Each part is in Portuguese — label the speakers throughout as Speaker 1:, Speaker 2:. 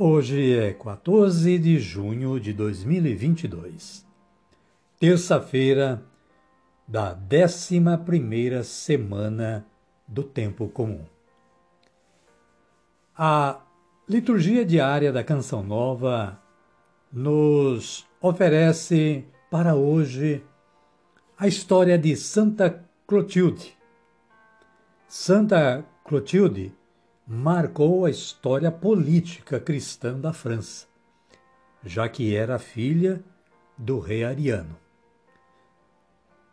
Speaker 1: Hoje é 14 de junho de 2022, terça-feira da 11 primeira semana do tempo comum. A liturgia diária da Canção Nova nos oferece para hoje a história de Santa Clotilde. Santa Clotilde marcou a história política cristã da França, já que era filha do rei Ariano.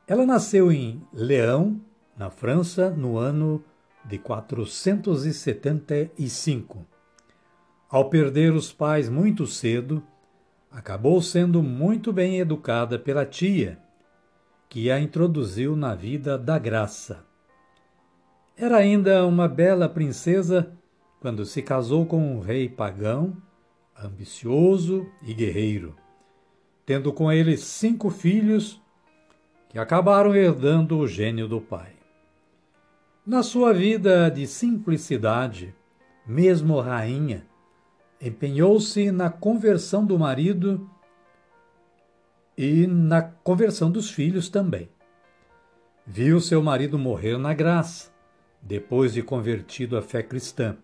Speaker 1: Ela nasceu em Leão, na França, no ano de 475. Ao perder os pais muito cedo, acabou sendo muito bem educada pela tia, que a introduziu na vida da graça. Era ainda uma bela princesa quando se casou com um rei pagão, ambicioso e guerreiro, tendo com ele cinco filhos que acabaram herdando o gênio do pai. Na sua vida de simplicidade, mesmo rainha, empenhou-se na conversão do marido e na conversão dos filhos também. Viu seu marido morrer na graça depois de convertido à fé cristã.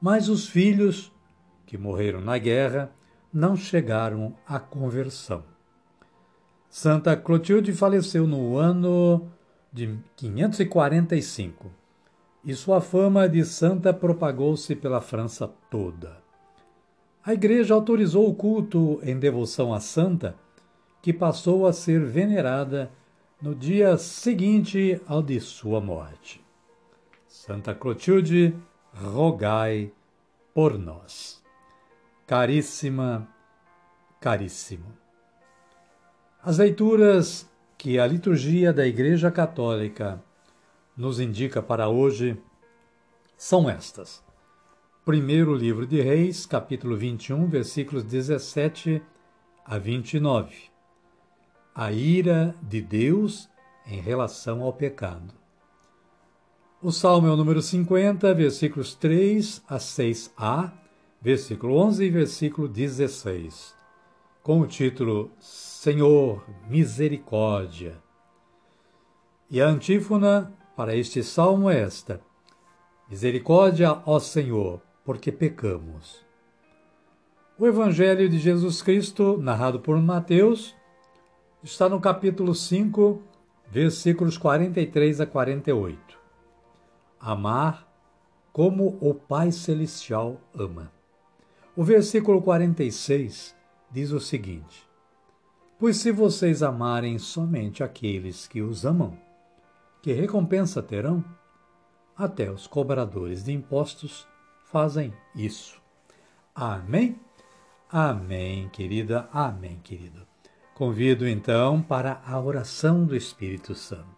Speaker 1: Mas os filhos, que morreram na guerra, não chegaram à conversão. Santa Clotilde faleceu no ano de 545 e sua fama de santa propagou-se pela França toda. A Igreja autorizou o culto em devoção à santa, que passou a ser venerada no dia seguinte ao de sua morte. Santa Clotilde, rogai por nós. Caríssima, caríssimo. As leituras que a liturgia da Igreja Católica nos indica para hoje são estas. Primeiro livro de Reis, capítulo 21, versículos 17 a 29. A ira de Deus em relação ao pecado. O salmo é o número 50, versículos 3 a 6a, versículo 11 e versículo 16, com o título Senhor, misericórdia. E a antífona para este salmo é esta: Misericórdia, ó Senhor, porque pecamos. O Evangelho de Jesus Cristo, narrado por Mateus, está no capítulo 5, versículos 43 a 48 amar como o Pai Celestial ama. O versículo 46 diz o seguinte: Pois se vocês amarem somente aqueles que os amam, que recompensa terão? Até os cobradores de impostos fazem isso. Amém? Amém, querida. Amém, querido. Convido então para a oração do Espírito Santo.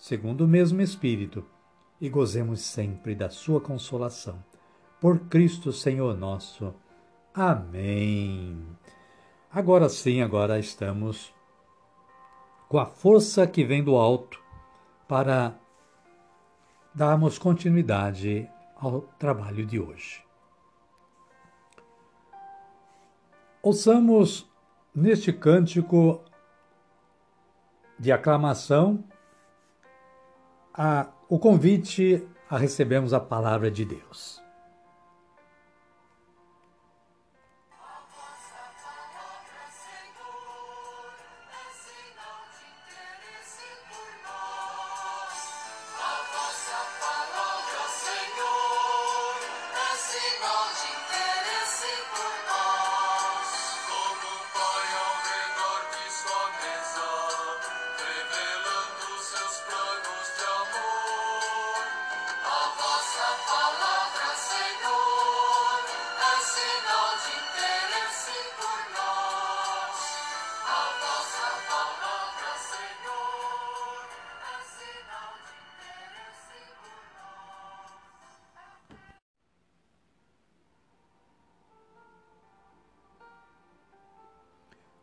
Speaker 1: segundo o mesmo Espírito, e gozemos sempre da Sua consolação. Por Cristo Senhor nosso. Amém. Agora sim, agora estamos com a força que vem do alto para darmos continuidade ao trabalho de hoje. Ouçamos neste cântico de aclamação a, o convite a recebermos a palavra de Deus.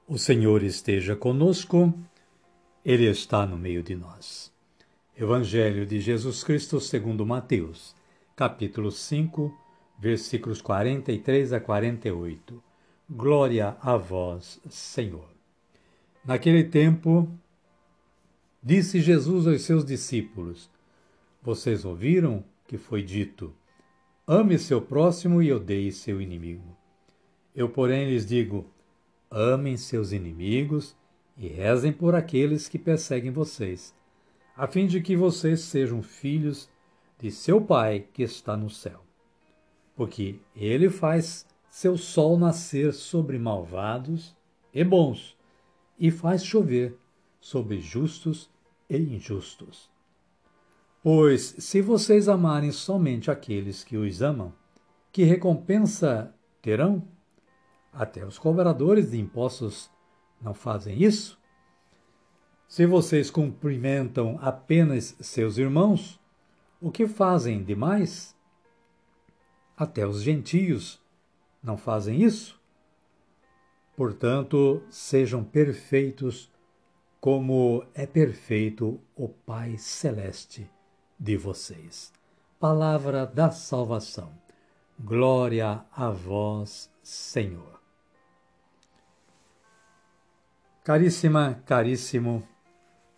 Speaker 1: O Senhor esteja conosco, Ele está no meio de nós. Evangelho de Jesus Cristo segundo Mateus, capítulo 5, versículos 43 a 48. Glória a vós, Senhor. Naquele tempo, disse Jesus aos seus discípulos: Vocês ouviram que foi dito: Ame seu próximo e odeie seu inimigo. Eu, porém, lhes digo: Amem seus inimigos e rezem por aqueles que perseguem vocês, a fim de que vocês sejam filhos de seu Pai que está no céu. Porque ele faz seu sol nascer sobre malvados e bons, e faz chover sobre justos e injustos. Pois, se vocês amarem somente aqueles que os amam, que recompensa terão? Até os cobradores de impostos não fazem isso. Se vocês cumprimentam apenas seus irmãos, o que fazem demais? Até os gentios não fazem isso? Portanto, sejam perfeitos como é perfeito o Pai Celeste de vocês. Palavra da salvação. Glória a vós, Senhor. Caríssima, caríssimo,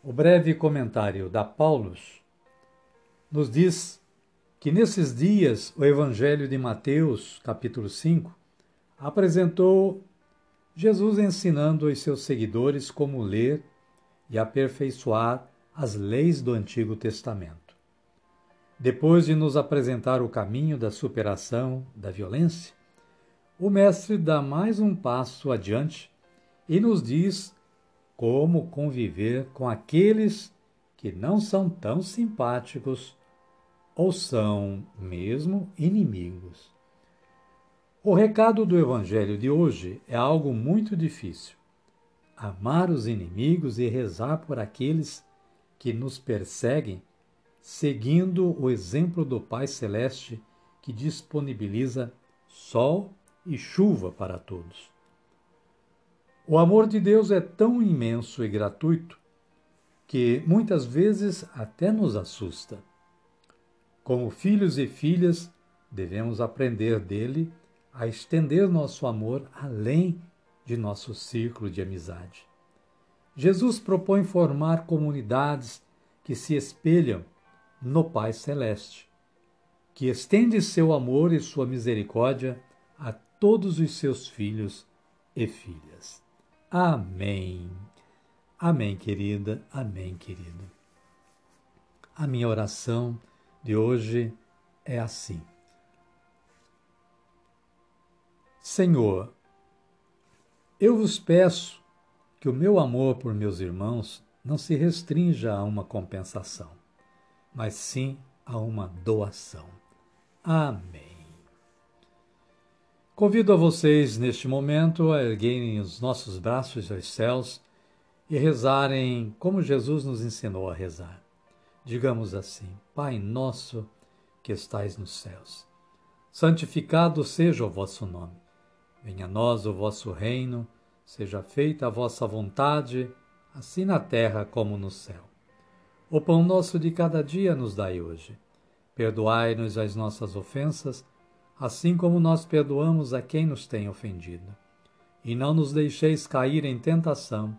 Speaker 1: o breve comentário da Paulus nos diz que nesses dias o Evangelho de Mateus, capítulo 5, apresentou Jesus ensinando aos seus seguidores como ler e aperfeiçoar as leis do Antigo Testamento. Depois de nos apresentar o caminho da superação da violência, o Mestre dá mais um passo adiante e nos diz como conviver com aqueles que não são tão simpáticos ou são mesmo inimigos. O recado do Evangelho de hoje é algo muito difícil. Amar os inimigos e rezar por aqueles que nos perseguem, seguindo o exemplo do Pai Celeste que disponibiliza sol e chuva para todos. O amor de Deus é tão imenso e gratuito que muitas vezes até nos assusta. Como filhos e filhas, devemos aprender dele a estender nosso amor além de nosso círculo de amizade. Jesus propõe formar comunidades que se espelham no Pai Celeste, que estende seu amor e sua misericórdia a todos os seus filhos e filhas. Amém. Amém, querida. Amém, querido. A minha oração de hoje é assim: Senhor, eu vos peço que o meu amor por meus irmãos não se restrinja a uma compensação, mas sim a uma doação. Amém. Convido a vocês, neste momento, a erguerem os nossos braços aos céus e rezarem como Jesus nos ensinou a rezar. Digamos assim: Pai nosso que estais nos céus, santificado seja o vosso nome. Venha a nós o vosso reino, seja feita a vossa vontade, assim na terra como no céu. O pão nosso de cada dia nos dai hoje. Perdoai-nos as nossas ofensas, assim como nós perdoamos a quem nos tem ofendido. E não nos deixeis cair em tentação,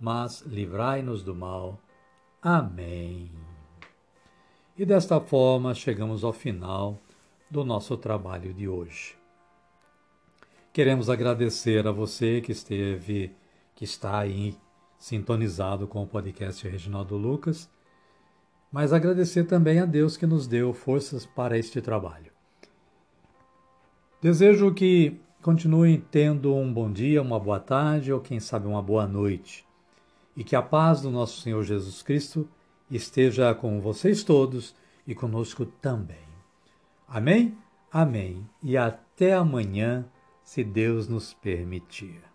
Speaker 1: mas livrai-nos do mal. Amém. E desta forma chegamos ao final do nosso trabalho de hoje. Queremos agradecer a você que esteve, que está aí sintonizado com o podcast Reginaldo Lucas, mas agradecer também a Deus que nos deu forças para este trabalho. Desejo que continuem tendo um bom dia, uma boa tarde ou quem sabe uma boa noite. E que a paz do nosso Senhor Jesus Cristo esteja com vocês todos e conosco também. Amém? Amém. E até amanhã, se Deus nos permitir.